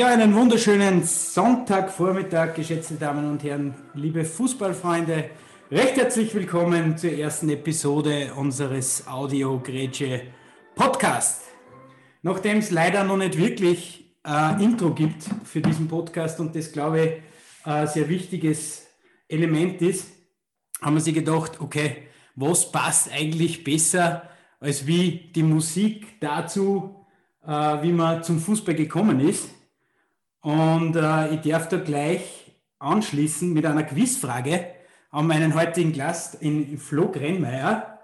Ja, einen wunderschönen Sonntagvormittag, geschätzte Damen und Herren, liebe Fußballfreunde. Recht herzlich willkommen zur ersten Episode unseres Audio Grätsche Podcast. Nachdem es leider noch nicht wirklich äh, Intro gibt für diesen Podcast und das, glaube ich, ein sehr wichtiges Element ist, haben wir sich gedacht, okay, was passt eigentlich besser als wie die Musik dazu, äh, wie man zum Fußball gekommen ist. Und äh, ich darf da gleich anschließen mit einer Quizfrage an meinen heutigen Gast, in Flo Grennmeier,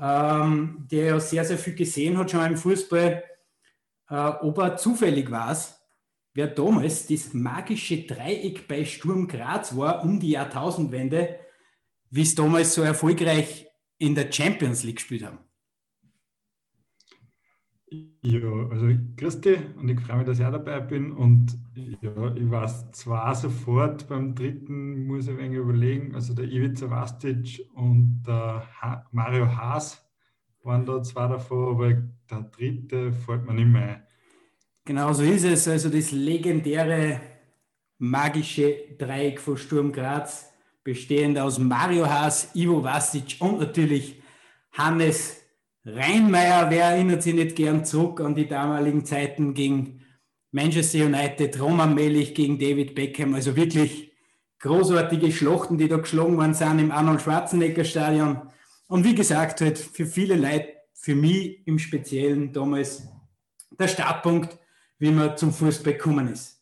ähm, der ja sehr, sehr viel gesehen hat schon im Fußball, äh, ob er zufällig war, wer damals das magische Dreieck bei Sturm Graz war, um die Jahrtausendwende, wie es damals so erfolgreich in der Champions League gespielt haben. Ja, also dich und ich freue mich, dass ich auch dabei bin. Und ja, ich weiß zwar sofort, beim dritten muss ich ein wenig überlegen, also der Ivica Vastic und der ha Mario Haas waren da zwei davon, aber der dritte fällt mir nicht mehr ein. Genau so ist es. Also das legendäre magische Dreieck von Sturm Graz, bestehend aus Mario Haas, Ivo Vastic und natürlich Hannes Rheinmeier, wer erinnert sich nicht gern zurück an die damaligen Zeiten gegen Manchester United, Roman Melich gegen David Beckham, also wirklich großartige Schlachten, die da geschlagen worden sind im Arnold Schwarzenegger Stadion. Und wie gesagt, halt für viele Leute, für mich im Speziellen damals der Startpunkt, wie man zum Fußball gekommen ist.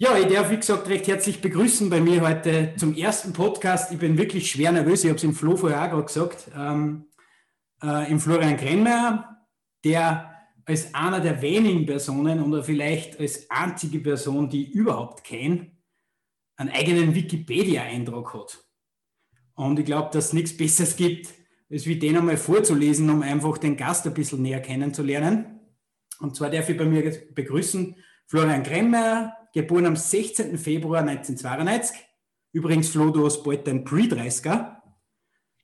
Ja, ich darf, wie gesagt, recht herzlich begrüßen bei mir heute zum ersten Podcast. Ich bin wirklich schwer nervös, ich habe es im Flo vorher auch gerade gesagt. Ähm, äh, im Florian Krenmeier, der als einer der wenigen Personen oder vielleicht als einzige Person, die ich überhaupt kenne, einen eigenen Wikipedia-Eintrag hat. Und ich glaube, dass es nichts Besseres gibt, als wie den einmal vorzulesen, um einfach den Gast ein bisschen näher kennenzulernen. Und zwar darf ich bei mir begrüßen Florian Kremmer, geboren am 16. Februar 1992. Übrigens, Flo, du hast bald dein Pre-30er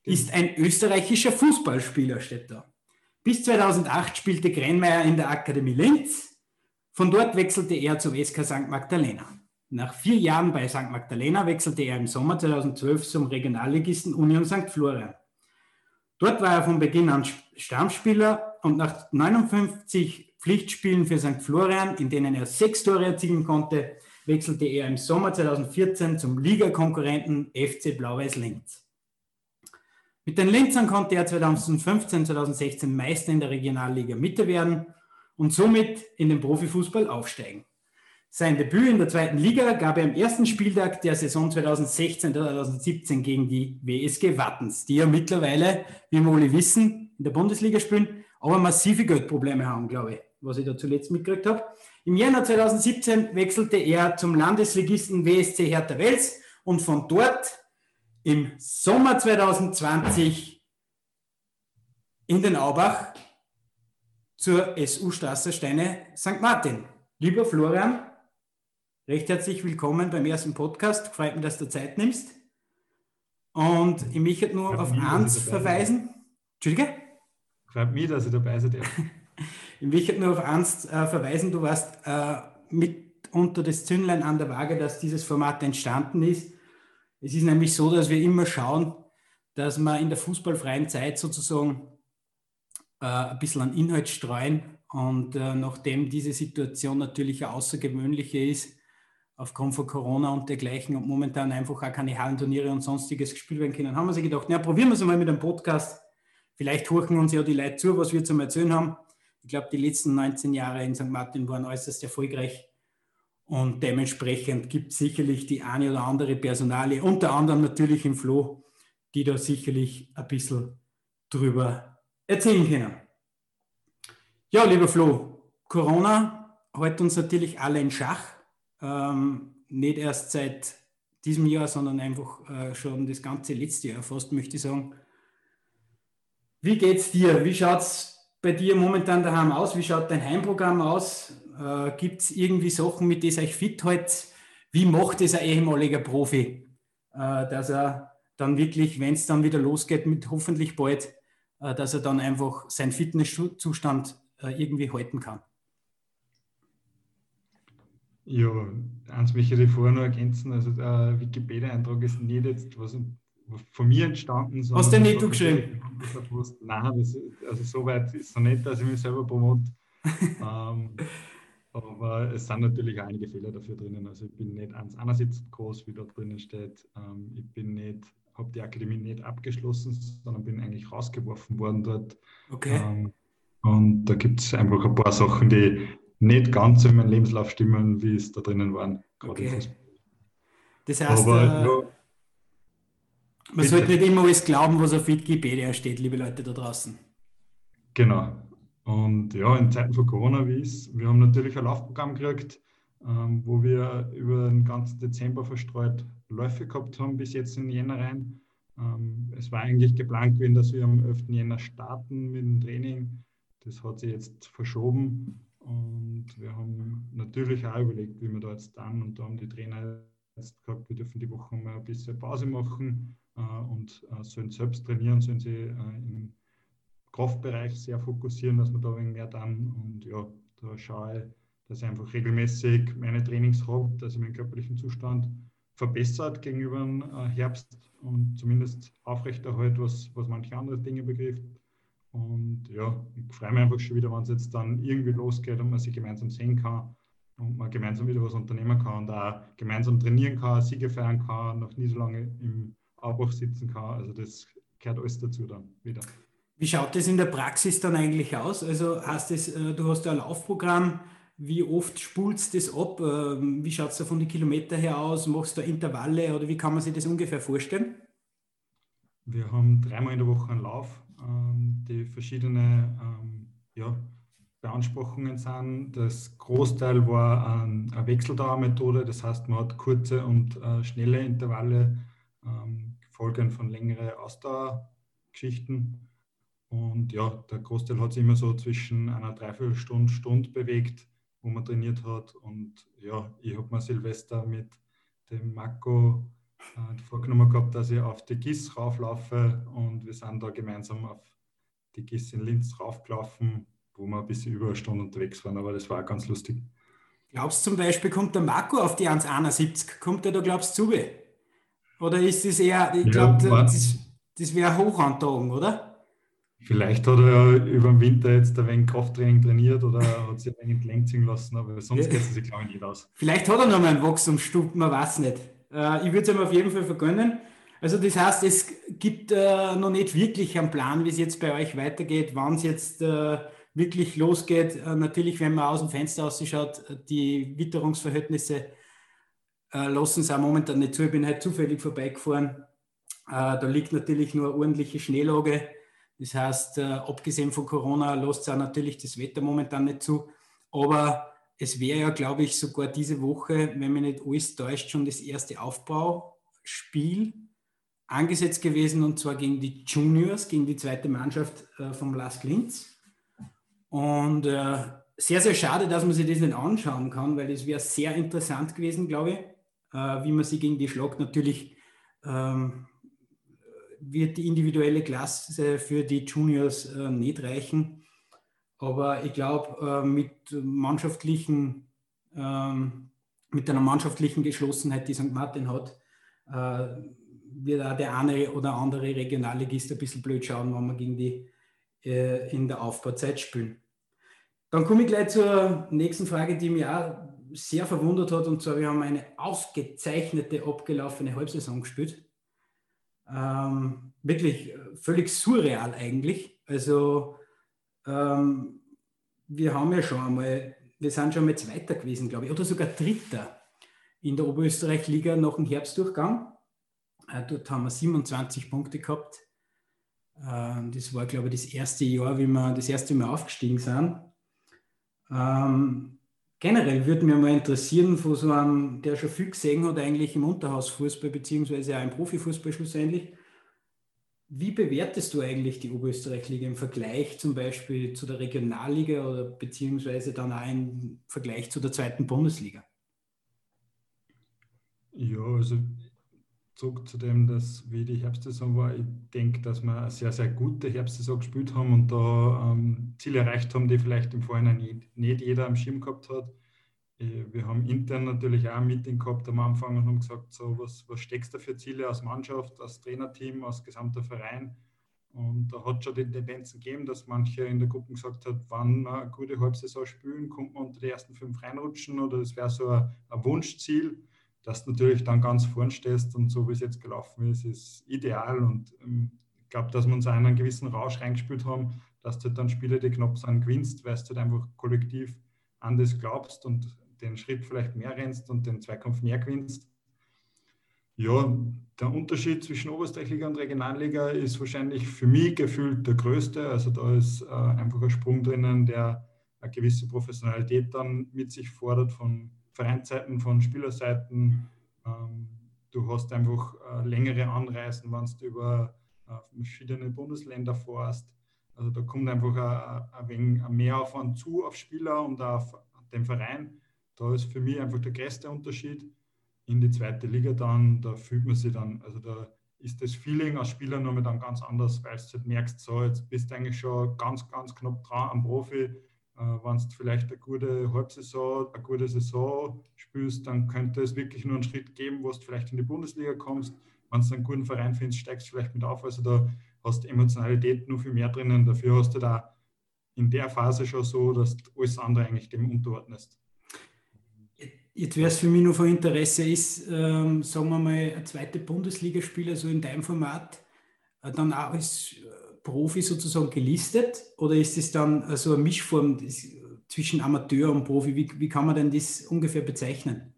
ist ein österreichischer Fußballspieler, steht da. Bis 2008 spielte Grenmeier in der Akademie Linz. Von dort wechselte er zum SK St. Magdalena. Nach vier Jahren bei St. Magdalena wechselte er im Sommer 2012 zum Regionalligisten Union St. Florian. Dort war er von Beginn an Stammspieler und nach 59 Pflichtspielen für St. Florian, in denen er sechs Tore erzielen konnte, wechselte er im Sommer 2014 zum Ligakonkurrenten FC Blau-Weiß Linz. Mit den Linzern konnte er 2015, 2016 Meister in der Regionalliga Mitte werden und somit in den Profifußball aufsteigen. Sein Debüt in der zweiten Liga gab er am ersten Spieltag der Saison 2016-2017 gegen die WSG Wattens, die ja mittlerweile, wie wir alle wissen, in der Bundesliga spielen, aber massive Geldprobleme haben, glaube ich, was ich da zuletzt mitgekriegt habe. Im Januar 2017 wechselte er zum Landesligisten WSC Hertha Wels und von dort im Sommer 2020 in den Aubach zur SU Straße Steine St. Martin. Lieber Florian, recht herzlich willkommen beim ersten Podcast. Freut mich, dass du Zeit nimmst. Und ich möchte nur auf eins verweisen. Entschuldige? Freut mich, dass ich dabei sein darf. ich möchte nur auf eins äh, verweisen. Du warst äh, mit unter das Zündlein an der Waage, dass dieses Format entstanden ist. Es ist nämlich so, dass wir immer schauen, dass wir in der fußballfreien Zeit sozusagen äh, ein bisschen an Inhalt streuen. Und äh, nachdem diese Situation natürlich eine außergewöhnliche ist, aufgrund von Corona und dergleichen und momentan einfach auch keine Hallenturniere und sonstiges gespielt werden können, haben wir sich gedacht, na, probieren wir es mal mit einem Podcast. Vielleicht horchen uns ja die Leute zu, was wir zum Erzählen haben. Ich glaube, die letzten 19 Jahre in St. Martin waren äußerst erfolgreich. Und dementsprechend gibt es sicherlich die eine oder andere Personalie, unter anderem natürlich im Flo, die da sicherlich ein bisschen drüber erzählen können. Ja, lieber Flo, Corona hält uns natürlich alle in Schach. Ähm, nicht erst seit diesem Jahr, sondern einfach äh, schon das ganze letzte Jahr fast, möchte ich sagen. Wie geht's dir? Wie schaut es bei dir momentan daheim aus? Wie schaut dein Heimprogramm aus? Äh, Gibt es irgendwie Sachen, mit denen euch fit hält? Wie macht es ein ehemaliger Profi, äh, dass er dann wirklich, wenn es dann wieder losgeht, mit hoffentlich bald, äh, dass er dann einfach seinen Fitnesszustand äh, irgendwie halten kann? Ja, eins möchte ich vorher noch ergänzen. Also der Wikipedia-Eintrag ist nicht jetzt was von mir entstanden. Hast du nicht du geschrieben? Nein, das, also so weit ist es noch nicht, dass ich mich selber promote. ähm, aber es sind natürlich auch einige Fehler dafür drinnen. Also ich bin nicht ans einerseits groß, wie da drinnen steht. Ähm, ich bin nicht, habe die Akademie nicht abgeschlossen, sondern bin eigentlich rausgeworfen worden dort. Okay. Ähm, und da gibt es einfach ein paar Sachen, die nicht ganz in meinem Lebenslauf stimmen, wie es da drinnen waren. Okay. Das heißt, Aber, äh, ja, man sollte nicht immer alles glauben, was auf Wikipedia steht, liebe Leute da draußen. Genau. Und ja, in Zeiten von Corona, wie es, wir haben natürlich ein Laufprogramm gekriegt, ähm, wo wir über den ganzen Dezember verstreut Läufe gehabt haben, bis jetzt in Jänner rein. Ähm, es war eigentlich geplant gewesen, dass wir am 11. Jänner starten mit dem Training. Das hat sich jetzt verschoben und wir haben natürlich auch überlegt, wie wir da jetzt dann und da haben die Trainer jetzt gesagt, wir dürfen die Woche mal ein bisschen Pause machen äh, und äh, sollen selbst trainieren, sollen sie äh, im Kraftbereich sehr fokussieren, dass wir da ein mehr dann und ja, da schaue ich, dass ich einfach regelmäßig meine Trainings habe, dass ich meinen körperlichen Zustand verbessert gegenüber dem Herbst und zumindest aufrechterhalte, was, was manche andere Dinge betrifft. Und ja, ich freue mich einfach schon wieder, wenn es jetzt dann irgendwie losgeht und man sich gemeinsam sehen kann und man gemeinsam wieder was unternehmen kann und auch gemeinsam trainieren kann, Siege feiern kann, noch nie so lange im Abbruch sitzen kann. Also das gehört alles dazu dann wieder. Wie schaut das in der Praxis dann eigentlich aus? Also hast das, äh, du hast ein Laufprogramm, wie oft spulst das ab? Ähm, wie schaut es da von den Kilometern her aus? Machst du Intervalle oder wie kann man sich das ungefähr vorstellen? Wir haben dreimal in der Woche einen Lauf ähm, die verschiedene ähm, ja, Beanspruchungen sind. Das Großteil war eine Wechseldauermethode, das heißt, man hat kurze und äh, schnelle Intervalle, gefolgt von längeren Ausdauergeschichten. Und ja, der Großteil hat sich immer so zwischen einer Dreiviertelstunde, Stunde bewegt, wo man trainiert hat. Und ja, ich habe mir Silvester mit dem Marco äh, vorgenommen gehabt, dass ich auf die GIS rauflaufe und wir sind da gemeinsam auf die GIS in Linz raufgelaufen, wo wir ein bisschen über eine Stunde unterwegs waren, aber das war auch ganz lustig. Glaubst du zum Beispiel, kommt der Marco auf die 1,71? Kommt er da, glaubst du, zu? Oder ist das eher, ich glaube, ja, das, das wäre Hochantragen, oder? Vielleicht hat er ja über den Winter jetzt ein wenig Krafttraining trainiert oder hat sich ein wenig entlenkt lassen, aber sonst geht es sich, glaube ich, nicht aus. Vielleicht hat er noch mal einen Wachstumsstub, man weiß nicht. Äh, ich würde es ihm auf jeden Fall vergönnen. Also das heißt, es gibt äh, noch nicht wirklich einen Plan, wie es jetzt bei euch weitergeht, wann es jetzt äh, wirklich losgeht. Natürlich, wenn man aus dem Fenster ausschaut, die Witterungsverhältnisse lassen es auch momentan nicht zu. Ich bin halt zufällig vorbeigefahren. Da liegt natürlich nur eine ordentliche Schneelage. Das heißt, abgesehen von Corona lässt es auch natürlich das Wetter momentan nicht zu. Aber es wäre ja, glaube ich, sogar diese Woche, wenn mich nicht alles täuscht, schon das erste Aufbauspiel angesetzt gewesen und zwar gegen die Juniors, gegen die zweite Mannschaft äh, vom Las Linz. Und äh, sehr, sehr schade, dass man sich das nicht anschauen kann, weil es wäre sehr interessant gewesen, glaube ich, äh, wie man sie gegen die schlagt. Natürlich ähm, wird die individuelle Klasse für die Juniors äh, nicht reichen. Aber ich glaube, äh, mit mannschaftlichen, ähm, mit einer mannschaftlichen Geschlossenheit, die St. Martin hat, äh, wird auch der eine oder andere Regionalligist ein bisschen blöd schauen, wenn wir gegen die äh, in der Aufbauzeit spielen. Dann komme ich gleich zur nächsten Frage, die mich auch sehr verwundert hat. Und zwar, wir haben eine ausgezeichnete, abgelaufene Halbsaison gespielt. Ähm, wirklich völlig surreal eigentlich. Also ähm, wir haben ja schon einmal, wir sind schon mal Zweiter gewesen, glaube ich, oder sogar Dritter in der Oberösterreich-Liga nach dem Herbstdurchgang. Äh, dort haben wir 27 Punkte gehabt. Äh, das war, glaube ich, das erste Jahr, wie wir das erste Mal aufgestiegen sind. Ähm, generell würde mich mal interessieren, von so einem, der schon viel gesehen hat, eigentlich im Unterhausfußball, beziehungsweise auch im Profifußball schlussendlich, wie bewertest du eigentlich die Oberösterreich-Liga im Vergleich zum Beispiel zu der Regionalliga oder beziehungsweise dann auch im Vergleich zu der zweiten Bundesliga? Ja, also zurück zu dem, dass wie die Herbstsaison war, ich denke, dass wir eine sehr, sehr gute Herbstsaison gespielt haben und da ähm, Ziele erreicht haben, die vielleicht im Vorhinein nicht, nicht jeder am Schirm gehabt hat. äh, wir haben intern natürlich auch ein Meeting gehabt am Anfang und haben gesagt, so, was, was steckst du für Ziele als Mannschaft, als Trainerteam, als gesamter Verein? Und da hat schon die Tendenzen gegeben, dass manche in der Gruppe gesagt haben, wann wir eine gute Halbsaison spielen, kommt man unter die ersten fünf reinrutschen oder das wäre so ein, ein, Wunschziel, dass du natürlich dann ganz vorn stehst und so wie es jetzt gelaufen ist, ist ideal und ähm, ich glaube, dass wir uns in einen gewissen Rausch reingespielt haben, dass du dann Spiele, die knapp sind, gewinnst, weil du halt einfach kollektiv an das glaubst und den Schritt vielleicht mehr rennst und den Zweikampf mehr gewinnst. Ja, der Unterschied zwischen Oberösterreichliga und Regionalliga ist wahrscheinlich für mich gefühlt der größte. Also da ist äh, einfach ein Sprung drinnen, der eine gewisse Professionalität dann mit sich fordert von Vereinsseiten, von Spielerseiten. Ähm, du hast einfach äh, längere Anreisen, wenn du über äh, verschiedene Bundesländer fährst. Also da kommt einfach ein, ein wenig mehr Aufwand zu auf Spieler und auf den Verein. Da ist für mich einfach der größte Unterschied. In die zweite Liga dann, da fühlt man sich dann, also da ist das Feeling als Spieler nochmal dann ganz anders, weil du halt merkst, so jetzt bist du eigentlich schon ganz, ganz knapp dran am Profi. Äh, Wenn du vielleicht eine gute Halbsaison, eine gute Saison spielst, dann könnte es wirklich nur einen Schritt geben, wo du vielleicht in die Bundesliga kommst. Wenn du einen guten Verein findest, steigst du vielleicht mit auf. Also da hast du Emotionalität noch viel mehr drinnen. Dafür hast du da in der Phase schon so, dass du alles andere eigentlich dem unterordnest. Jetzt wäre es für mich nur von Interesse, ist, ähm, sagen wir mal, ein zweiter Bundesligaspieler, so in deinem Format, äh, dann auch als äh, Profi sozusagen gelistet? Oder ist es dann äh, so eine Mischform des, zwischen Amateur und Profi? Wie, wie kann man denn das ungefähr bezeichnen?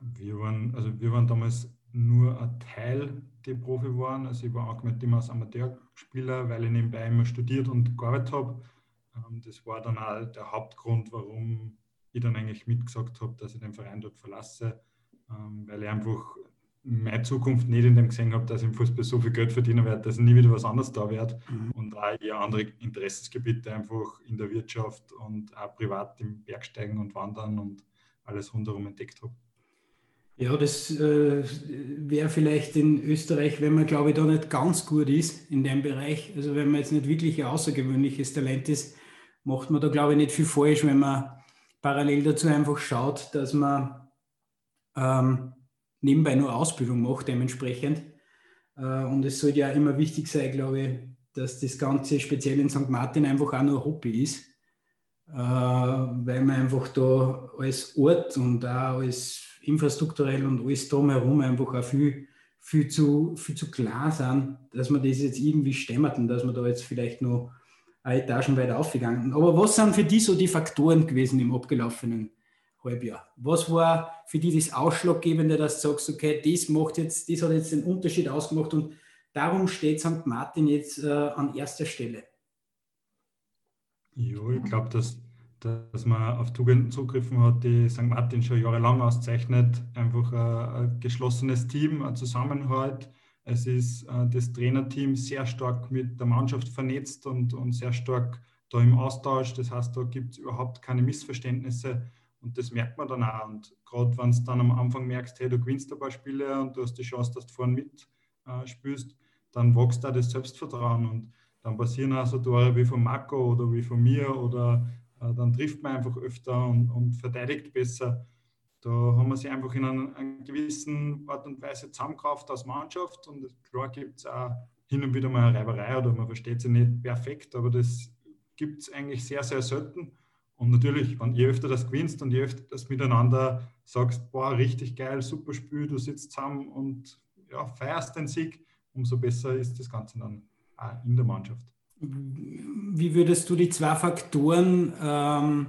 Wir waren, also wir waren damals nur ein Teil, die Profi waren. Also ich war angemeldet immer als Amateurspieler, weil ich nebenbei immer studiert und gearbeitet habe. Ähm, das war dann auch der Hauptgrund, warum ich dann eigentlich mitgesagt habe, dass ich den Verein dort verlasse, ähm, weil ich einfach meine Zukunft nicht in dem gesehen habe, dass ich im Fußball so viel Geld verdienen werde, dass nie wieder was anderes da werde mhm. und auch eher andere Interessensgebiete einfach in der Wirtschaft und auch privat im Bergsteigen und Wandern und alles rundherum entdeckt habe. Ja, das äh, wäre vielleicht in Österreich, wenn man, glaube ich, da nicht ganz gut ist in dem Bereich, also wenn man jetzt nicht wirklich ein außergewöhnliches Talent ist, macht man da, glaube ich, nicht viel falsch, wenn man parallel dazu einfach schaut, dass man ähm, nebenbei nur Ausbildung macht, dementsprechend. Äh, und es sollte ja immer wichtig sein, glaube ich, dass das Ganze speziell in St. Martin einfach auch nur Hobby ist, äh, weil man einfach da als Ort und auch als infrastrukturell und alles drumherum einfach auch viel, viel, zu, viel zu klar sind, dass man das jetzt irgendwie stemmert und dass man da jetzt vielleicht noch Etagen weiter aufgegangen. Aber was sind für die so die Faktoren gewesen im abgelaufenen Halbjahr? Was war für die das Ausschlaggebende, dass du sagst, okay, das macht jetzt, das hat jetzt den Unterschied ausgemacht und darum steht St. Martin jetzt äh, an erster Stelle? Ja, ich glaube, dass, dass man auf Tugenden zugriffen hat, die St. Martin schon jahrelang auszeichnet. Einfach ein, ein geschlossenes Team, ein Zusammenhalt, es ist äh, das Trainerteam sehr stark mit der Mannschaft vernetzt und, und sehr stark da im Austausch. Das heißt, da gibt es überhaupt keine Missverständnisse und das merkt man dann auch. Und gerade wenn du dann am Anfang merkst, hey, du gewinnst ein paar Spiele und du hast die Chance, dass du vorne mitspielst, äh, dann wächst da das Selbstvertrauen und dann passieren auch so Tore wie von Marco oder wie von mir oder äh, dann trifft man einfach öfter und, und verteidigt besser. Da haben wir sich einfach in einer, einer gewissen Art und Weise zusammengekraft als Mannschaft und klar gibt es auch hin und wieder mal eine Reiberei oder man versteht sie nicht perfekt, aber das gibt es eigentlich sehr, sehr selten. Und natürlich, wenn je öfter das gewinnst und je öfter das miteinander sagst, boah, richtig geil, super Spiel, du sitzt zusammen und ja, feierst den Sieg, umso besser ist das Ganze dann auch in der Mannschaft. Wie würdest du die zwei Faktoren ähm,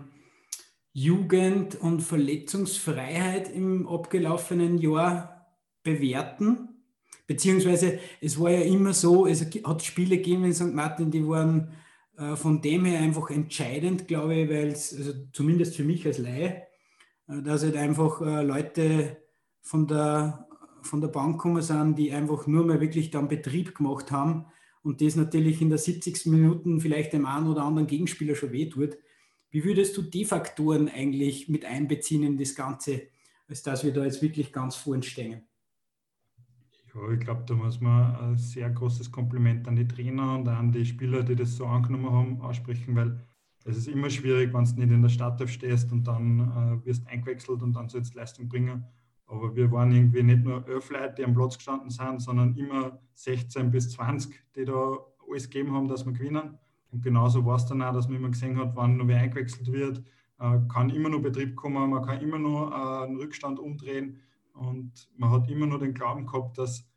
Jugend- und Verletzungsfreiheit im abgelaufenen Jahr bewerten? Beziehungsweise es war ja immer so, es hat Spiele gegeben in St. Martin, die waren von dem her einfach entscheidend, glaube ich, weil es, also zumindest für mich als Laie, äh, dass halt einfach äh, Leute von der, von der Bank gekommen sind, die einfach nur mal wirklich dann Betrieb gemacht haben und das natürlich in der 70. Minuten vielleicht dem einen oder anderen Gegenspieler schon wehtut. Wie würdest du die Faktoren eigentlich mit einbeziehen in das Ganze, als dass wir da jetzt wirklich ganz vorn stehen? Ja, ich glaube, da muss man ein sehr großes Kompliment an die Trainer und an die Spieler, die das so angenommen haben, aussprechen, weil es ist immer schwierig, wenn du nicht in der Startelf stehst und dann äh, wirst eingewechselt und dann sollst du Leistung bringen. Aber wir waren irgendwie nicht nur elf Leute, die am Platz gestanden sind, sondern immer 16 bis 20, die da alles gegeben haben, dass wir gewinnen. Und genauso war es dann auch, dass man immer gesehen hat, wann noch wer eingewechselt wird, äh, kann immer noch Betrieb kommen, man kann immer noch äh, einen Rückstand umdrehen und man hat immer noch den Glauben gehabt, dass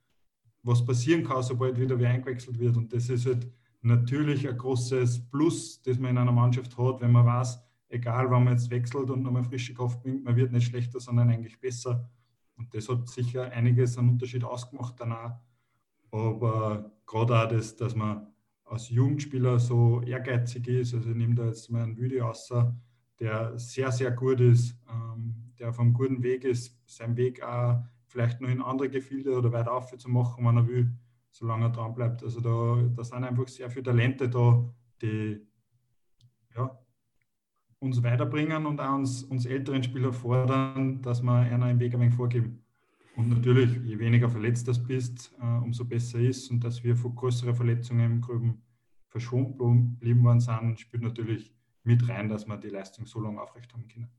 was passieren kann, sobald wieder wer eingewechselt wird. Und das ist halt natürlich ein großes Plus, das man in einer Mannschaft hat, wenn man weiß, egal wann man jetzt wechselt und nochmal frische Kraft bringt, man wird nicht schlechter, sondern eigentlich besser. Und das hat sicher einiges an Unterschied ausgemacht danach. Aber gerade auch das, dass man als Jugendspieler so ehrgeizig ist, also ich nehme da jetzt mal einen Video aus, der sehr, sehr gut ist, ähm, der auf einem guten Weg ist, seinen Weg auch vielleicht noch in andere Gefilde oder weiter auf zu machen, wenn er will, solange er dran bleibt. Also da, da sind einfach sehr viele Talente da, die ja, uns weiterbringen und auch uns, uns älteren Spieler fordern, dass wir einer im Weg ein wenig vorgeben. Und natürlich, je weniger verletzt das bist, äh, umso besser ist. Und dass wir vor größeren Verletzungen im Grüben verschont geblieben worden sind, spielt natürlich mit rein, dass wir die Leistung so lange aufrechthalten können.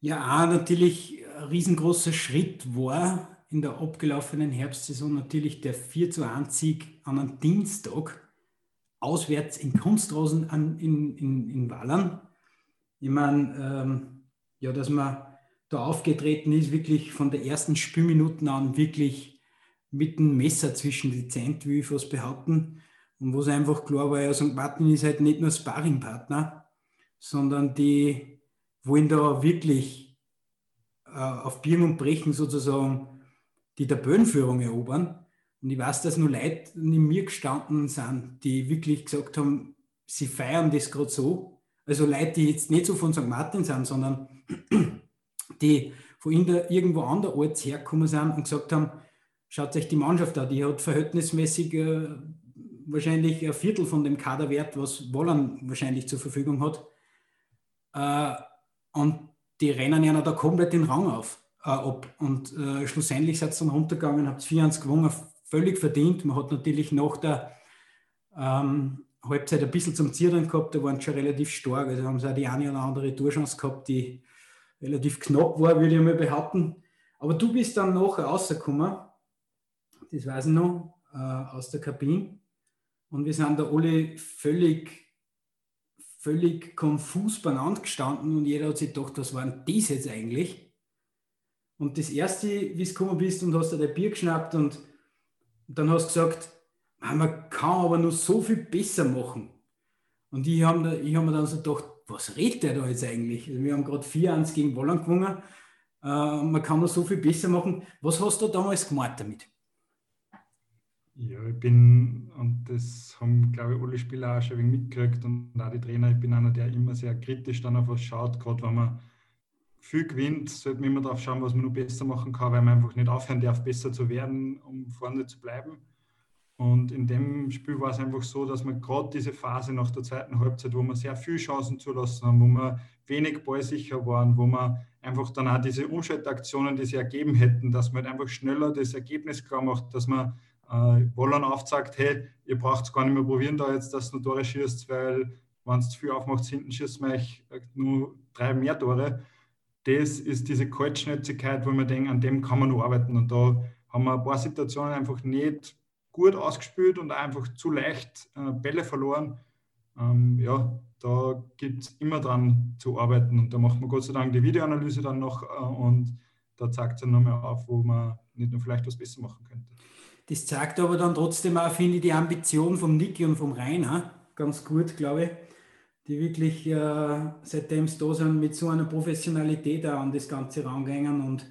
Ja, natürlich ein riesengroßer Schritt war in der abgelaufenen Herbstsaison natürlich der 4 zu 1 Sieg an einem Dienstag auswärts in Kunstrosen an, in, in, in Wallern. Ich meine, ähm, ja, dass man da aufgetreten ist, wirklich von der ersten Spielminuten an wirklich mit dem Messer zwischen die Zähne, wie ich fast behaupten. Und wo es einfach klar war, ja, St. Martin ist halt nicht nur Sparringpartner, sondern die wollen da wirklich äh, auf Bieren und Brechen sozusagen die Tabellenführung erobern. Und ich weiß, dass nur Leute neben mir gestanden sind, die wirklich gesagt haben, sie feiern das gerade so. Also Leute, die jetzt nicht so von St. Martin sind, sondern die von irgendwo anderorts hergekommen sind und gesagt haben, schaut euch die Mannschaft an, die hat verhältnismäßig äh, wahrscheinlich ein Viertel von dem Kaderwert, was Wollern wahrscheinlich zur Verfügung hat. Äh, und die rennen ja da komplett den Rang auf, äh, ab. Und äh, schlussendlich seid ihr dann runtergegangen, habt 4-1 gewonnen, völlig verdient. Man hat natürlich nach der ähm, Halbzeit ein bisschen zum Zieren gehabt, da waren sie schon relativ stark. Also haben sie auch die eine oder andere Torchance gehabt, die relativ knapp war, würde ich mal behaupten. Aber du bist dann nachher rausgekommen, das weiß ich noch, äh, aus der Kabine. Und wir sind da alle völlig völlig konfus beieinander gestanden und jeder hat sich gedacht, was war denn das jetzt eigentlich? Und das erste, wie du gekommen bist und hast dir dein Bier geschnappt und dann hast du gesagt, man kann aber nur so viel besser machen. Und ich habe hab mir dann so gedacht, was redet der da jetzt eigentlich? Also wir haben gerade 4-1 gegen Wolland gewonnen. Äh, man kann nur so viel besser machen. Was hast du damals gemacht damit? Ja, ich bin, und das haben, glaube ich, alle Spieler auch schon ein wenig mitgekriegt und auch die Trainer, ich bin einer, der immer sehr kritisch dann auf was schaut, gerade wenn man viel gewinnt, sollte man immer darauf schauen, was man noch besser machen kann, weil man einfach nicht aufhören darf, besser zu werden, um vorne zu bleiben. Und in dem Spiel war es einfach so, dass man gerade diese Phase nach der zweiten Halbzeit, wo wir sehr viele Chancen zulassen haben, wo wir wenig ballsicher waren, wo wir einfach dann auch diese Umschaltaktionen, die sie ergeben hätten, dass man halt einfach schneller das Ergebnis klar macht, dass man äh, Wollern aufzeigt, hey, ihr braucht es gar nicht mehr probieren, da jetzt, dass du Tore schießt, weil wenn es zu viel aufmacht, hinten schießt man euch nur drei mehr Tore. Das ist diese Kaltschnätzigkeit, wo man denkt, an dem kann man nur arbeiten. Und da haben wir ein paar Situationen einfach nicht gut ausgespielt und einfach zu leicht äh, Bälle verloren. Ähm, ja, da gibt es immer dran zu arbeiten und da macht man Gott sei Dank die Videoanalyse dann noch äh, und da zeigt es dann nochmal auf, wo man nicht nur vielleicht was besser machen könnte. Das zeigt aber dann trotzdem auch, finde ich, die Ambition vom Niki und vom Rainer ganz gut, glaube ich, die wirklich, äh, seitdem sie da sind, mit so einer Professionalität auch an das Ganze rangehen. Und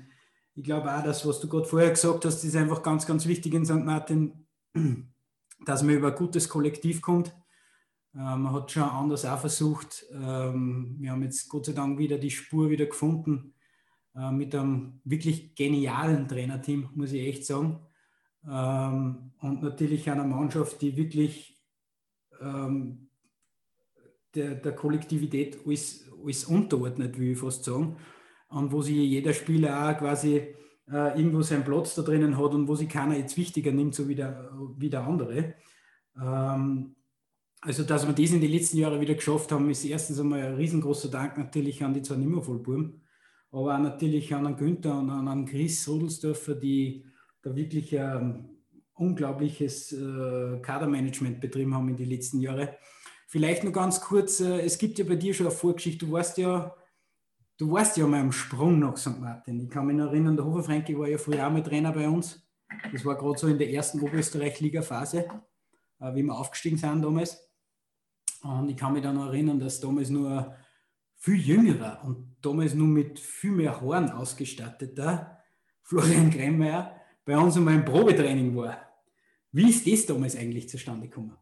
ich glaube auch, dass, was du gerade vorher gesagt hast, ist einfach ganz, ganz wichtig in St. Martin, dass man über ein gutes Kollektiv kommt. Äh, man hat schon anders auch versucht. Ähm, wir haben jetzt Gott sei Dank wieder die Spur wieder gefunden äh, mit einem wirklich genialen Trainerteam, muss ich echt sagen. Ähm, und natürlich einer Mannschaft, die wirklich ähm, der, der Kollektivität alles, alles unterordnet, will ich fast sagen. Und wo sich jeder Spieler auch quasi äh, irgendwo seinen Platz da drinnen hat und wo sich keiner jetzt wichtiger nimmt, so wie der, wie der andere. Ähm, also, dass wir das in den letzten Jahren wieder geschafft haben, ist erstens einmal ein riesengroßer Dank natürlich an die zwei Nimmervollbuben, aber auch natürlich an den Günther und an Chris Rudelsdorfer, die da wirklich ein unglaubliches äh, Kadermanagement betrieben haben in den letzten Jahren. Vielleicht noch ganz kurz, äh, es gibt ja bei dir schon eine Vorgeschichte, du warst ja, du warst ja mal am Sprung nach St. Martin. Ich kann mich noch erinnern, der Hofer Franke war ja früher auch mal Trainer bei uns. Das war gerade so in der ersten Oberösterreich-Liga-Phase, äh, wie wir aufgestiegen sind damals. Und ich kann mich dann noch erinnern, dass damals nur viel jüngerer und damals nur mit viel mehr Horn ausgestatteter Florian Kremmer bei uns einmal im Probetraining war. Wie ist das damals eigentlich zustande gekommen?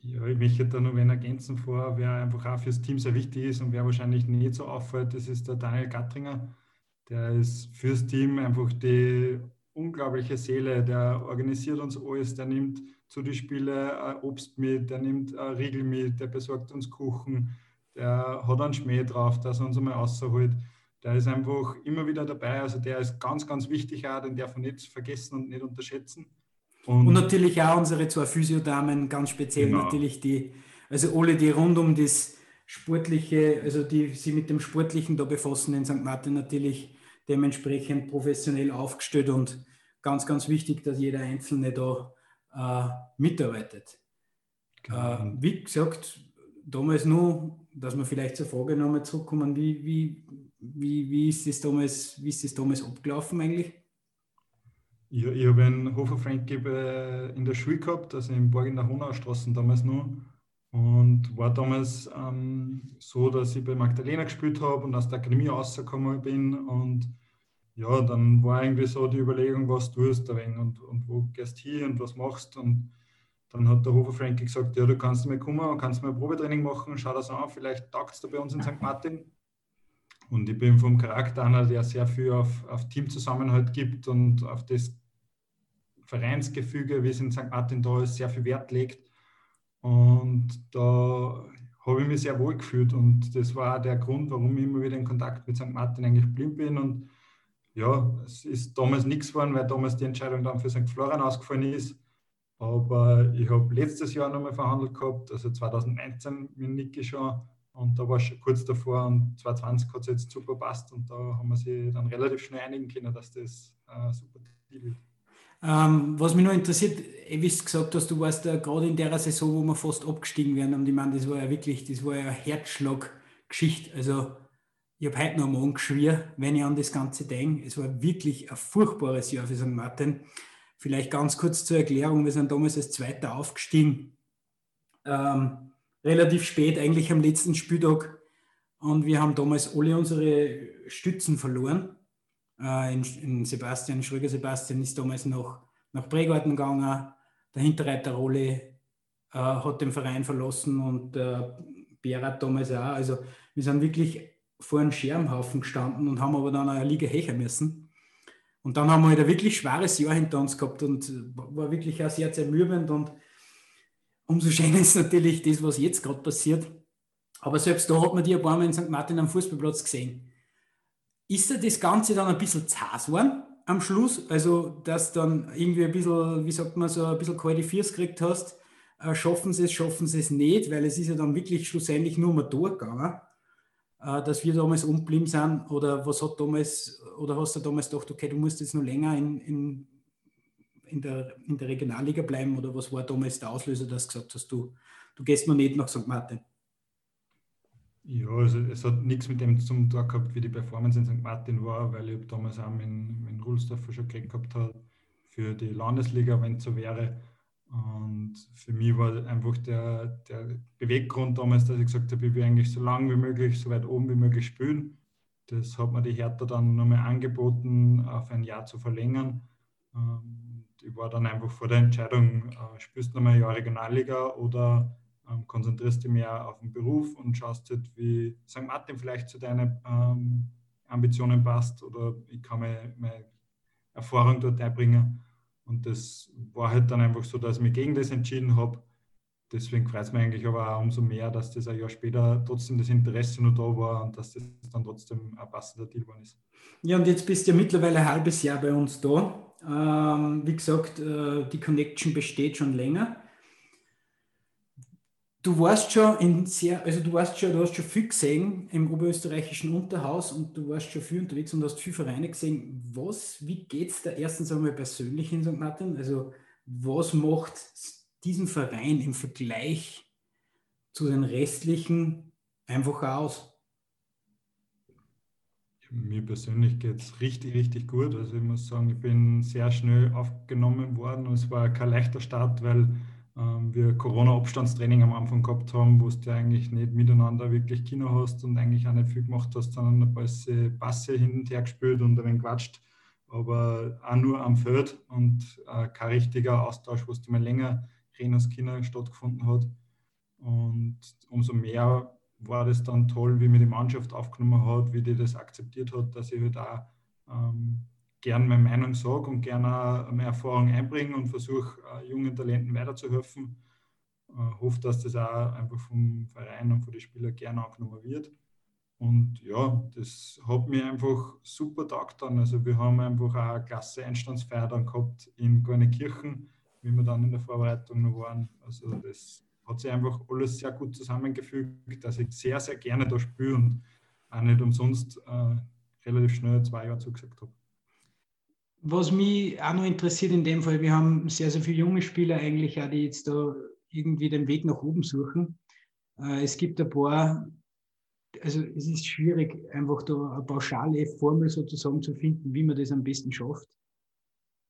Ja, ich möchte da noch wen ergänzen vor, wer einfach auch fürs Team sehr wichtig ist und wer wahrscheinlich nicht so auffällt, das ist der Daniel Gattringer. Der ist fürs Team einfach die unglaubliche Seele, der organisiert uns alles, der nimmt zu den Spielen äh, Obst mit, der nimmt äh, Riegel mit, der besorgt uns Kuchen, der hat einen Schmäh drauf, dass er uns einmal rausholt. Der ist einfach immer wieder dabei. Also der ist ganz, ganz wichtig auch, den darf man nicht vergessen und nicht unterschätzen. Und, und natürlich auch unsere zwei Physiodamen, ganz speziell genau. natürlich die, also alle, die rund um das Sportliche, also die sich mit dem Sportlichen da befassen in St. Martin natürlich dementsprechend professionell aufgestellt und ganz, ganz wichtig, dass jeder Einzelne da äh, mitarbeitet. Genau. Äh, wie gesagt, damals nur, dass wir vielleicht zur Frage nochmal zurückkommen, wie, wie, wie, wie, ist das damals, wie ist das damals abgelaufen eigentlich? Ich, ich habe einen Hofer Frank in der Schule gehabt, also in Borg in der Honaustraße damals noch. Und war damals ähm, so, dass ich bei Magdalena gespielt habe und aus der Akademie rausgekommen bin. Und ja, dann war irgendwie so die Überlegung, was tust du und, und wo gehst du hin und was machst. Und dann hat der Hofer Frankie gesagt, ja, du kannst mal kommen und kannst mal ein Probetraining machen, schau das an, vielleicht taugt es da bei uns in St. Martin. Und ich bin vom Charakter einer, der sehr viel auf, auf Teamzusammenhalt gibt und auf das Vereinsgefüge, wie es in St. Martin da ist, sehr viel Wert legt. Und da habe ich mich sehr wohl gefühlt und das war auch der Grund, warum ich immer wieder in Kontakt mit St. Martin eigentlich geblieben bin. Und ja, es ist damals nichts geworden, weil damals die Entscheidung dann für St. Florian ausgefallen ist. Aber ich habe letztes Jahr nochmal verhandelt gehabt, also 2019 mit Niki schon. Und da war ich kurz davor und 2020 hat es jetzt super passt und da haben wir sich dann relativ schnell einigen können, dass das äh, super Deal wird. Ähm, was mich noch interessiert, wie du gesagt hast, du warst ja gerade in der Saison, wo wir fast abgestiegen werden. Und ich meine, das war ja wirklich, das war ja eine Herzschlaggeschichte. Also ich habe heute noch Morgen geschwirrt, wenn ich an das Ganze denke. Es war wirklich ein furchtbares Jahr für St. Martin. Vielleicht ganz kurz zur Erklärung, wir sind damals als Zweiter aufgestiegen. Ähm, relativ spät, eigentlich am letzten Spieltag. Und wir haben damals alle unsere Stützen verloren. Äh, in, in, Sebastian, Schröger Sebastian ist damals noch nach Bregarten gegangen. Der Hinterreiter Rolle äh, hat den Verein verlassen und äh, Berat damals auch. Also wir sind wirklich vor einem Schermhaufen gestanden und haben aber dann eine Liga hecher müssen. Und dann haben wir halt ein wirklich schweres Jahr hinter uns gehabt und war wirklich auch sehr zermürbend und umso schöner ist natürlich das, was jetzt gerade passiert. Aber selbst da hat man die ein paar Mal in St. Martin am Fußballplatz gesehen. Ist da das Ganze dann ein bisschen zas geworden am Schluss? Also, dass dann irgendwie ein bisschen, wie sagt man so, ein bisschen kalte Fiers gekriegt hast, äh, schaffen sie es, schaffen sie es nicht, weil es ist ja dann wirklich schlussendlich nur mal durchgegangen. Äh, dass wir damals umgeblieben sind? Oder was hat damals, oder hast du damals gedacht, okay, du musst jetzt noch länger in, in, in, der, in der Regionalliga bleiben? Oder was war damals der Auslöser, dass du gesagt hast, du, du gehst noch nicht nach St. Martin? Ja, also es hat nichts mit dem zu tun gehabt, wie die Performance in St. Martin war, weil ich damals auch mit, mit Rulsdorfer schon gekriegt gehabt habe für die Landesliga, wenn es so wäre. Und für mich war einfach der, der Beweggrund damals, dass ich gesagt habe, ich will eigentlich so lange wie möglich, so weit oben wie möglich spielen. Das hat mir die Hertha dann nochmal angeboten, auf ein Jahr zu verlängern. Ähm, ich war dann einfach vor der Entscheidung, äh, spielst du nochmal ein Jahr Regionalliga oder ähm, konzentrierst dich mehr auf den Beruf und schaust halt, wie St. Martin vielleicht zu deinen ähm, Ambitionen passt oder ich kann meine, meine Erfahrung dort einbringen. Und das war halt dann einfach so, dass ich mich gegen das entschieden habe. Deswegen freut es mich eigentlich aber auch umso mehr, dass das ein Jahr später trotzdem das Interesse noch da war und dass das dann trotzdem ein passender Deal war. Ist. Ja, und jetzt bist du ja mittlerweile ein halbes Jahr bei uns da. Ähm, wie gesagt, äh, die Connection besteht schon länger. du warst schon in sehr, also du warst schon, du hast schon viel gesehen im oberösterreichischen Unterhaus und du warst schon viel unterwegs und hast viele Vereine gesehen. Was, wie geht es da erstens einmal persönlich in St. Martin? Also was macht diesen Verein im Vergleich zu den restlichen einfach aus? Mir persönlich geht es richtig, richtig gut. Also ich muss sagen, ich bin sehr schnell aufgenommen worden es war kein leichter Start, weil ähm, wir Corona-Abstandstraining am Anfang gehabt haben, wo du eigentlich nicht miteinander wirklich Kino hast und eigentlich auch nicht viel gemacht hast, sondern ein paar Passe hin und her gespielt und ein wenig quatscht, aber auch nur am Feld und äh, kein richtiger Austausch, wo du mal länger reden als Kinder stattgefunden hat. Und umso mehr war das dann toll, wie mir die Mannschaft aufgenommen hat, wie die das akzeptiert hat, dass ich halt auch ähm, gern meine Meinung sage und gerne meine Erfahrung einbringe und versuche, äh, jungen Talenten weiterzuhelfen. Äh, hoffe, dass das auch einfach vom Verein und von den Spielern gerne angenommen wird. Und ja, das hat mir einfach super taugt dann. Also wir haben einfach auch eine klasse Einstandsfeier dann gehabt in Gornikirchen, wie wir dann in der Vorbereitung noch waren. Also das hat sich einfach alles sehr gut zusammengefügt, dass ich sehr, sehr gerne da spiele und auch nicht umsonst äh, relativ schnell zwei Jahre zugesagt habe. Was mich auch noch interessiert in dem Fall, wir haben sehr, sehr viele junge Spieler eigentlich auch, die jetzt da irgendwie den Weg nach oben suchen. Äh, es gibt ein paar, also es ist schwierig, einfach da eine pauschale Formel sozusagen zu finden, wie man das am besten schafft.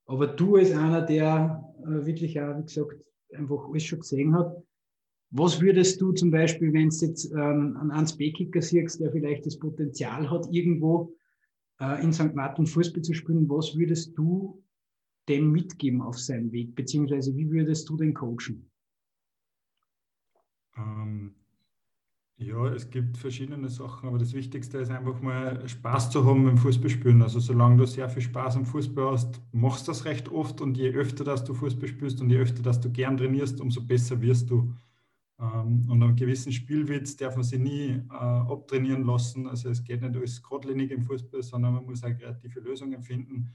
Aber du als einer, der äh, wirklich auch, wie gesagt, einfach alles schon gesehen hat, was würdest du zum Beispiel, wenn du jetzt ähm, einen Hans B-Kicker siehst, der vielleicht das Potenzial hat, irgendwo äh, in St. Martin Fußball zu spielen, was würdest du dem mitgeben auf seinem Weg? Beziehungsweise wie würdest du den coachen? Ähm, ja, es gibt verschiedene Sachen, aber das Wichtigste ist einfach mal Spaß zu haben beim Fußballspielen. Also solange du sehr viel Spaß am Fußball hast, machst du das recht oft und je öfter dass du Fußball spielst und je öfter dass du gern trainierst, umso besser wirst du. Ähm, und einen gewissen Spielwitz darf man sich nie äh, abtrainieren lassen. Also es geht nicht alles geradlinig im Fußball, sondern man muss auch kreative Lösungen finden.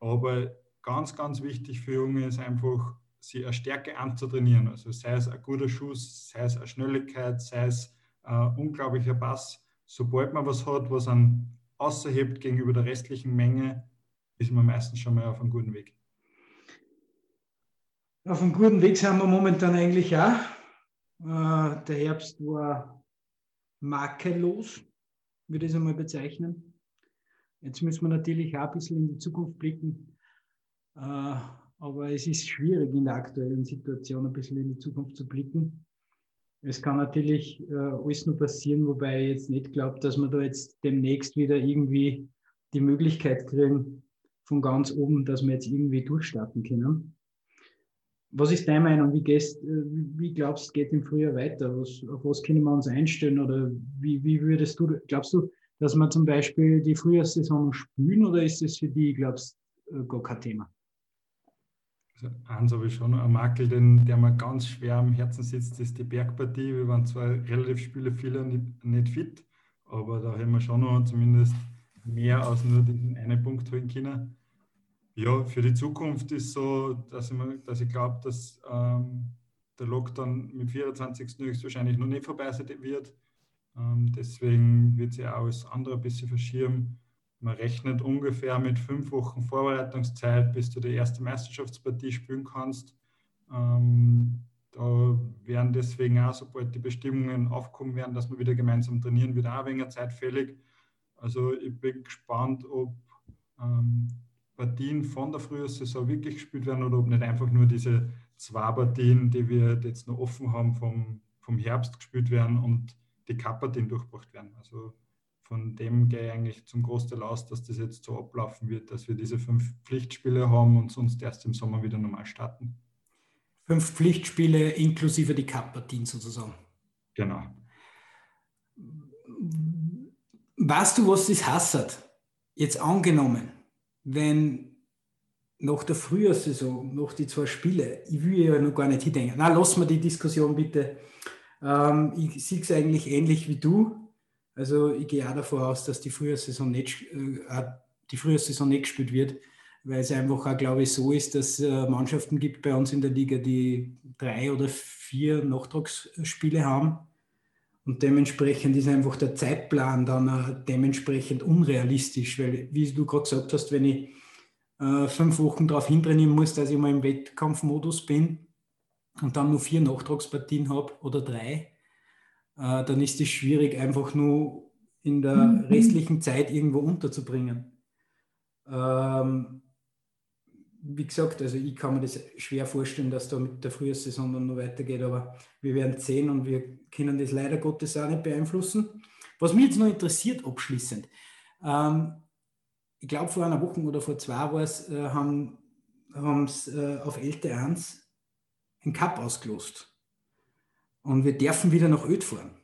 Aber ganz, ganz wichtig für Junge ist einfach, sie eine Stärke anzutrainieren. Also sei es ein guter Schuss, sei es eine Schnelligkeit, sei es ein unglaublicher Pass. Sobald man was hat, was einen außerhebt gegenüber der restlichen Menge, ist man meistens schon mal auf einem guten Weg. Auf einem guten Weg sind wir momentan eigentlich auch. Äh, der Herbst war makellos, würde ich es einmal bezeichnen. Jetzt müssen wir natürlich auch ein bisschen in die Zukunft blicken. Äh, aber es ist schwierig in der aktuellen Situation ein bisschen in die Zukunft zu blicken. Es kann natürlich äh, alles nur passieren, wobei ich jetzt nicht glaube, dass wir da jetzt demnächst wieder irgendwie die Möglichkeit kriegen, von ganz oben, dass wir jetzt irgendwie durchstarten können. Was ist deine Meinung? Wie, gehst, äh, wie glaubst du, geht im Frühjahr weiter? Was, auf was können wir uns einstellen? Oder wie, wie würdest du, glaubst du, dass wir zum Beispiel die Frühjahrssaison spielen oder ist das für die, glaubst du, äh, gar kein Thema? Also eins habe ich schon, ein Makel, den, der mir ganz schwer am Herzen sitzt, ist die Bergpartie. Wir waren zwar relativ Spiele viele nicht, nicht fit, aber da haben wir schon noch zumindest mehr als nur diesen einen Punkt holen können. Ja, für die Zukunft ist so, dass ich, dass ich glaube, dass ähm, der Lockdown mit 24. höchstwahrscheinlich noch nicht vorbei sein wird. Ähm, deswegen wird sich auch alles andere ein bisschen verschieben. Man rechnet ungefähr mit fünf Wochen Vorbereitungszeit, bis du die erste Meisterschaftspartie spielen kannst. Ähm, da werden deswegen auch, sobald die Bestimmungen aufkommen werden, dass wir wieder gemeinsam trainieren, wieder auch weniger Zeit fällig. Also ich bin gespannt, ob ähm, Partien von der Frühjahrssaison wirklich gespielt werden oder ob nicht einfach nur diese zwei Partien, die wir jetzt noch offen haben, vom, vom Herbst gespielt werden und die Cup-Partien durchgebracht werden. Also von dem gehe ich eigentlich zum Großteil aus, dass das jetzt so ablaufen wird, dass wir diese fünf Pflichtspiele haben und sonst erst im Sommer wieder normal starten. Fünf Pflichtspiele inklusive die Cup-Partien sozusagen. Genau. Weißt du, was das hasst? Jetzt angenommen, wenn nach der Frühjahrssaison, nach die zwei Spiele, ich will ja noch gar nicht hindenken. Na, lass mal die Diskussion bitte. Ähm, ich sehe es eigentlich ähnlich wie du. Also ich gehe auch davon aus, dass die Frühjahrssaison nicht, äh, die Frühjahrssaison nicht gespielt wird. weil es einfach auch, glaube ich, so ist, dass es äh, Mannschaften gibt bei uns in der Liga, die drei oder vier Nachtragsspiele haben. Und dementsprechend ist einfach der Zeitplan dann dementsprechend unrealistisch, weil, wie du gerade gesagt hast, wenn ich äh, fünf Wochen darauf hintrainieren muss, dass ich mal im Wettkampfmodus bin und dann nur vier Nachtragspartien habe oder drei, äh, dann ist es schwierig, einfach nur in der mhm. restlichen Zeit irgendwo unterzubringen. Ähm, wie gesagt, also ich kann mir das schwer vorstellen, dass da mit der Frühjahrssaison dann noch weitergeht, aber wir werden sehen und wir können das leider Gottes auch nicht beeinflussen. Was mich jetzt noch interessiert, abschließend, ähm, ich glaube vor einer Woche oder vor zwei war es, äh, haben es äh, auf LT1 einen Cup ausgelost. Und wir dürfen wieder nach Öd fahren.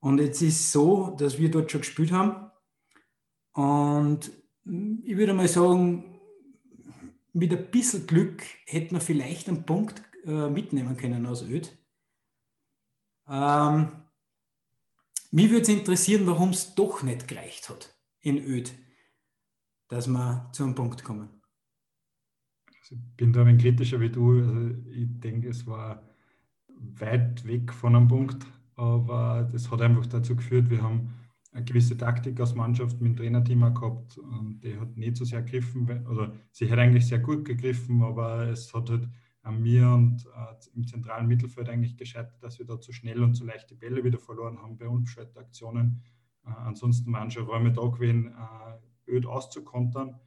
Und jetzt ist so, dass wir dort schon gespielt haben. Und ich würde mal sagen, mit ein bisschen Glück hätten wir vielleicht einen Punkt äh, mitnehmen können aus Öd. Ähm, mich würde es interessieren, warum es doch nicht gereicht hat in Öd, dass wir zu einem Punkt kommen. Also ich bin da ein kritischer wie du. Also ich denke, es war weit weg von einem Punkt, aber das hat einfach dazu geführt, wir haben eine gewisse Taktik als Mannschaft mit dem Trainerteam gehabt und die hat nicht so sehr gegriffen, oder sie hat eigentlich sehr gut gegriffen, aber es hat halt an mir und äh, im zentralen Mittelfeld eigentlich gescheitert, dass wir da zu schnell und zu leicht die Bälle wieder verloren haben bei unbeschwerten Aktionen. Äh, ansonsten waren schon Räume da gewesen, äh, öd auszukontern,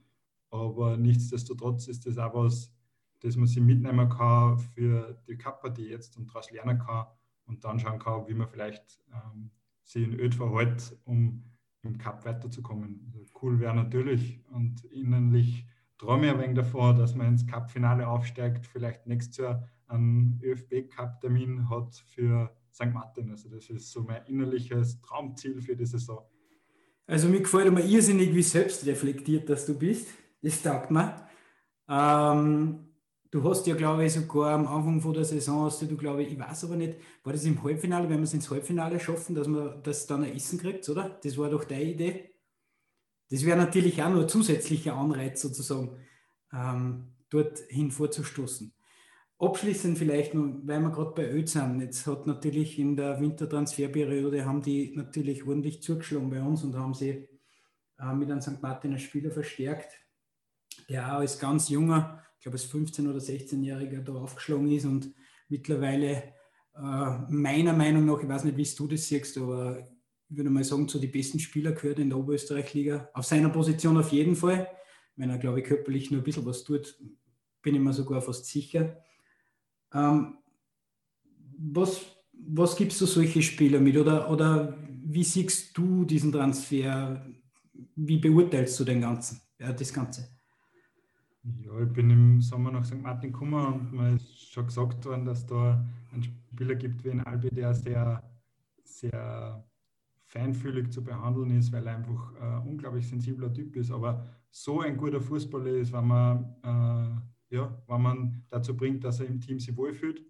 aber nichtsdestotrotz ist das auch was, das man sich mitnehmen kann für die Cup-Partie jetzt und daraus lernen kann und dann schauen kann, wie man vielleicht ähm, sich in Öd verhält, um im Cup weiterzukommen. Also cool wäre natürlich und innerlich träume ich ein wenig davor, dass man ins Cup-Finale aufsteigt, vielleicht nächstes Jahr einen ÖFB-Cup-Termin hat für St. Martin. Also das ist so mein innerliches Traumziel für die Saison. Also mir gefällt immer irrsinnig, wie selbstreflektiert dass du bist. Das taugt mir. Ähm, Du hast ja, glaube ich, sogar am Anfang von der Saison hast du, glaube ich, ich weiß aber nicht, war das im Halbfinale, wenn wir es ins Halbfinale schaffen, dass man das dann ein Essen kriegt, oder? Das war doch deine Idee. Das wäre natürlich auch noch ein zusätzlicher Anreiz sozusagen, ähm, dorthin vorzustoßen. Abschließend vielleicht weil wir gerade bei Öl sind. Jetzt hat natürlich in der Wintertransferperiode haben die natürlich ordentlich zugeschlagen bei uns und haben sie äh, mit einem St. Martiner Spieler verstärkt, der auch als ganz junger ich glaube, als 15- oder 16-Jähriger da aufgeschlagen ist und mittlerweile äh, meiner Meinung nach, ich weiß nicht, wie du das siehst, aber ich würde mal sagen, zu den besten Spieler gehört in der Oberösterreich-Liga. Auf seiner Position auf jeden Fall. Wenn er, glaube ich, körperlich nur ein bisschen was tut, bin ich mir sogar fast sicher. Ähm, was was gibst du solche Spieler mit? Oder, oder wie siehst du diesen Transfer? Wie beurteilst du den Ganzen, ja, das Ganze? Ja, ich bin im Sommer nach St. Martin gekommen und mir ist schon gesagt worden, dass da einen Spieler gibt wie ein Albi, der sehr, sehr feinfühlig zu behandeln ist, weil er einfach ein unglaublich sensibler Typ ist. Aber so ein guter Fußballer ist, wenn man, äh, ja, wenn man dazu bringt, dass er im Team sich wohlfühlt.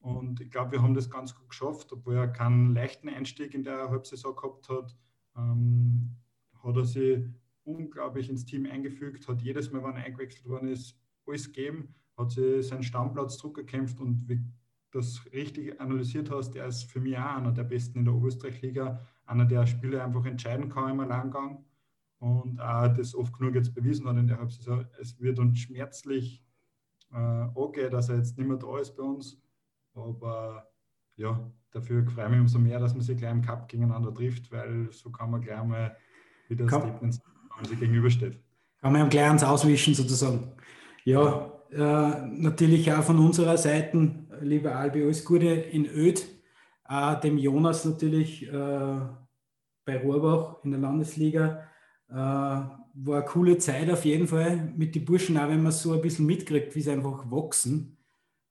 Und ich glaube, wir haben das ganz gut geschafft, obwohl er keinen leichten Einstieg in der Halbsaison gehabt hat. Ähm, hat er sich unglaublich ins Team eingefügt, hat jedes Mal, wenn er eingewechselt worden ist, alles gegeben, hat sich seinen Stammplatz zurückgekämpft und wie du das richtig analysiert hast, er ist für mich auch einer der Besten in der Oberösterreich-Liga, einer, der Spiele einfach entscheiden kann im Alleingang und auch das oft genug jetzt bewiesen hat in der Halbsaison. Es wird uns schmerzlich äh, okay, dass er jetzt nicht mehr da ist bei uns, aber ja, dafür freue ich mich umso mehr, dass man sich gleich im Cup gegeneinander trifft, weil so kann man gleich mal wieder Statements wenn sie gegenübersteht. Kann man gleich ans Auswischen sozusagen. Ja, äh, natürlich auch von unserer Seite, lieber Albi, alles Gute in Öd. Äh, dem Jonas natürlich äh, bei Rohrbach in der Landesliga. Äh, war eine coole Zeit auf jeden Fall mit den Burschen, auch wenn man so ein bisschen mitkriegt, wie sie einfach wachsen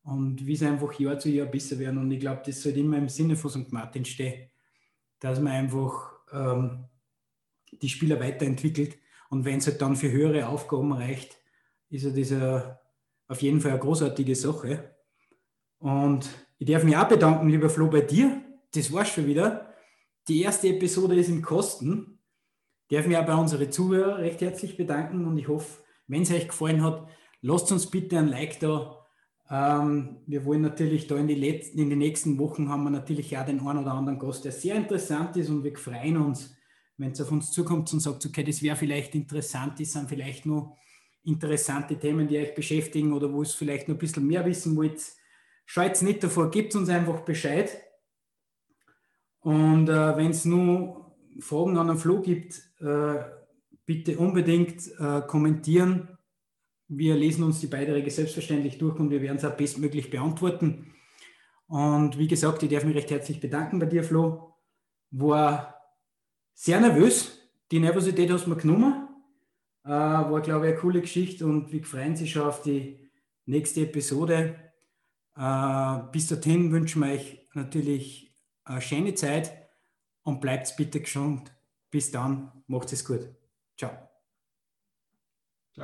und wie sie einfach Jahr zu Jahr besser werden. Und ich glaube, das sollte immer im Sinne von St. Martin stehen, dass man einfach ähm, die Spieler weiterentwickelt. Und wenn es halt dann für höhere Aufgaben reicht, ist ja das auf jeden Fall eine großartige Sache. Und ich darf mich auch bedanken, lieber Flo, bei dir. Das war's schon wieder. Die erste Episode ist im Kosten. Ich darf mich auch bei unseren Zuhörern recht herzlich bedanken und ich hoffe, Wenn es euch gefallen hat, lasst uns bitte ein Like da. Ähm, wir wollen natürlich da in die, letzten, in die nächsten Wochen haben wir natürlich auch den einen oder anderen Gast, der sehr interessant ist und wir freuen uns, wenn es auf uns zukommt und sagt, okay, das wäre vielleicht interessant, das sind vielleicht nur interessante Themen, die euch beschäftigen oder wo es vielleicht noch ein bisschen mehr wissen wollt, scheut nicht davor, gebt uns einfach Bescheid. Und äh, wenn es nur Fragen an den Flo gibt, äh, bitte unbedingt äh, kommentieren. Wir lesen uns die Beiträge selbstverständlich durch und wir werden es auch bestmöglich beantworten. Und wie gesagt, ich darf mich recht herzlich bedanken bei dir, Flo. War sehr nervös. Die Nervosität hast du mir genommen. Äh, war, glaube ich, eine coole Geschichte und wir freuen sich schon auf die nächste Episode. Äh, bis dorthin wünschen wir euch natürlich eine schöne Zeit und bleibt bitte gesund. Bis dann, macht es gut. Ciao.